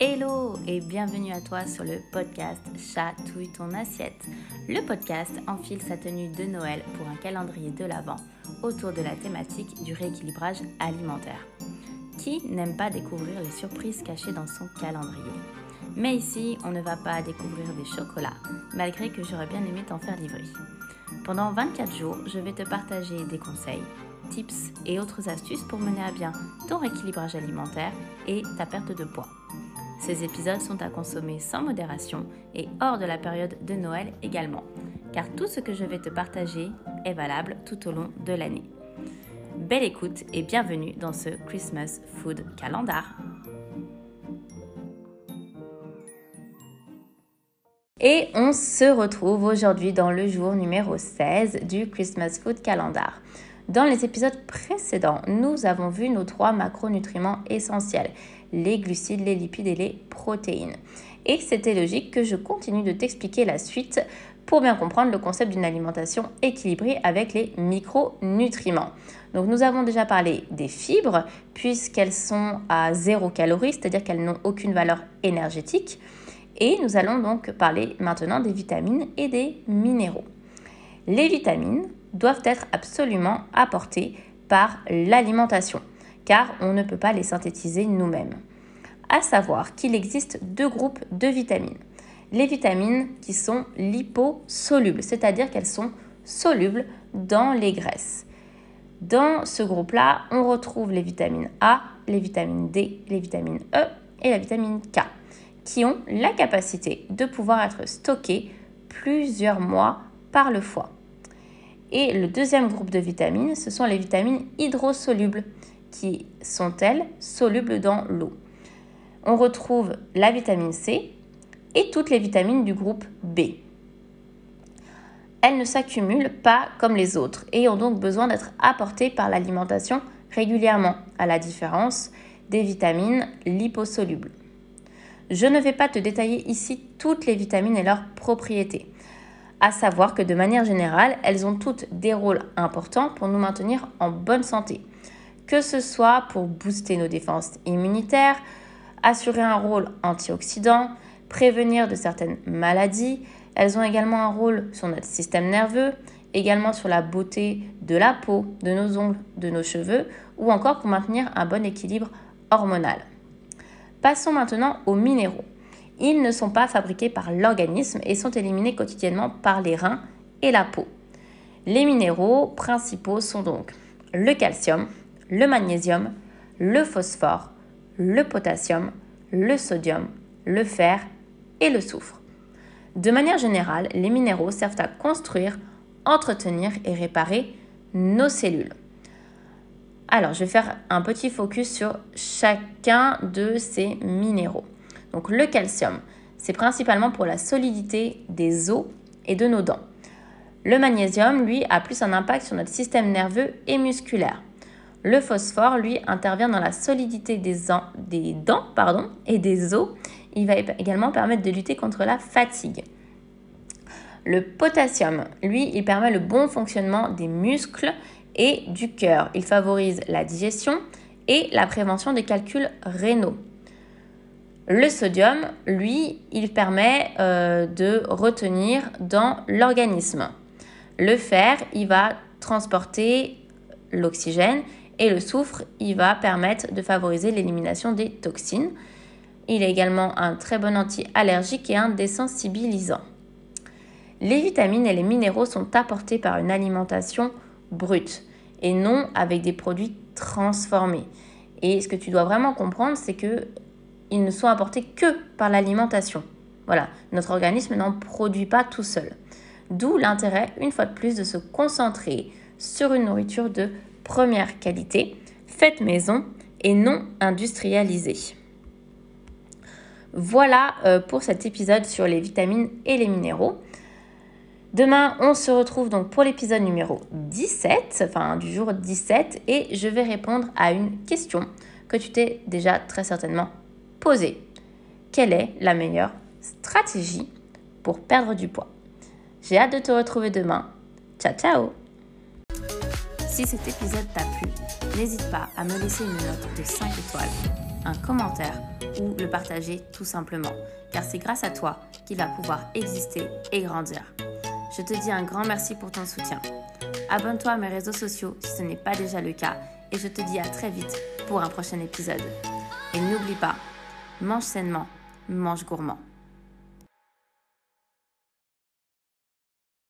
Hello et bienvenue à toi sur le podcast Chatouille ton assiette. Le podcast enfile sa tenue de Noël pour un calendrier de l'Avent autour de la thématique du rééquilibrage alimentaire. Qui n'aime pas découvrir les surprises cachées dans son calendrier? Mais ici, on ne va pas découvrir des chocolats, malgré que j'aurais bien aimé t'en faire livrer. Pendant 24 jours, je vais te partager des conseils, tips et autres astuces pour mener à bien ton rééquilibrage alimentaire et ta perte de poids. Ces épisodes sont à consommer sans modération et hors de la période de Noël également, car tout ce que je vais te partager est valable tout au long de l'année. Belle écoute et bienvenue dans ce Christmas Food Calendar. Et on se retrouve aujourd'hui dans le jour numéro 16 du Christmas Food Calendar. Dans les épisodes précédents, nous avons vu nos trois macronutriments essentiels les glucides, les lipides et les protéines. Et c'était logique que je continue de t'expliquer la suite pour bien comprendre le concept d'une alimentation équilibrée avec les micronutriments. Donc nous avons déjà parlé des fibres puisqu'elles sont à zéro calorie, c'est-à-dire qu'elles n'ont aucune valeur énergétique. Et nous allons donc parler maintenant des vitamines et des minéraux. Les vitamines doivent être absolument apportées par l'alimentation car on ne peut pas les synthétiser nous-mêmes. À savoir qu'il existe deux groupes de vitamines. Les vitamines qui sont liposolubles, c'est-à-dire qu'elles sont solubles dans les graisses. Dans ce groupe-là, on retrouve les vitamines A, les vitamines D, les vitamines E et la vitamine K, qui ont la capacité de pouvoir être stockées plusieurs mois par le foie. Et le deuxième groupe de vitamines, ce sont les vitamines hydrosolubles, qui sont-elles solubles dans l'eau. On retrouve la vitamine C et toutes les vitamines du groupe B. Elles ne s'accumulent pas comme les autres et ont donc besoin d'être apportées par l'alimentation régulièrement, à la différence des vitamines liposolubles. Je ne vais pas te détailler ici toutes les vitamines et leurs propriétés. À savoir que de manière générale, elles ont toutes des rôles importants pour nous maintenir en bonne santé que ce soit pour booster nos défenses immunitaires, assurer un rôle antioxydant, prévenir de certaines maladies. Elles ont également un rôle sur notre système nerveux, également sur la beauté de la peau, de nos ongles, de nos cheveux, ou encore pour maintenir un bon équilibre hormonal. Passons maintenant aux minéraux. Ils ne sont pas fabriqués par l'organisme et sont éliminés quotidiennement par les reins et la peau. Les minéraux principaux sont donc le calcium, le magnésium, le phosphore, le potassium, le sodium, le fer et le soufre. De manière générale, les minéraux servent à construire, entretenir et réparer nos cellules. Alors, je vais faire un petit focus sur chacun de ces minéraux. Donc, le calcium, c'est principalement pour la solidité des os et de nos dents. Le magnésium, lui, a plus un impact sur notre système nerveux et musculaire. Le phosphore, lui, intervient dans la solidité des, des dents et des os. Il va également permettre de lutter contre la fatigue. Le potassium, lui, il permet le bon fonctionnement des muscles et du cœur. Il favorise la digestion et la prévention des calculs rénaux. Le sodium, lui, il permet euh, de retenir dans l'organisme. Le fer, il va transporter l'oxygène et le soufre, il va permettre de favoriser l'élimination des toxines. Il est également un très bon anti-allergique et un désensibilisant. Les vitamines et les minéraux sont apportés par une alimentation brute et non avec des produits transformés. Et ce que tu dois vraiment comprendre, c'est que ils ne sont apportés que par l'alimentation. Voilà, notre organisme n'en produit pas tout seul. D'où l'intérêt, une fois de plus, de se concentrer sur une nourriture de première qualité, faite maison et non industrialisée. Voilà euh, pour cet épisode sur les vitamines et les minéraux. Demain, on se retrouve donc pour l'épisode numéro 17, enfin du jour 17, et je vais répondre à une question que tu t'es déjà très certainement posée. Quelle est la meilleure stratégie pour perdre du poids? J'ai hâte de te retrouver demain. Ciao ciao si cet épisode t'a plu, n'hésite pas à me laisser une note de 5 étoiles, un commentaire ou le partager tout simplement, car c'est grâce à toi qu'il va pouvoir exister et grandir. Je te dis un grand merci pour ton soutien. Abonne-toi à mes réseaux sociaux si ce n'est pas déjà le cas et je te dis à très vite pour un prochain épisode. Et n'oublie pas, mange sainement, mange gourmand.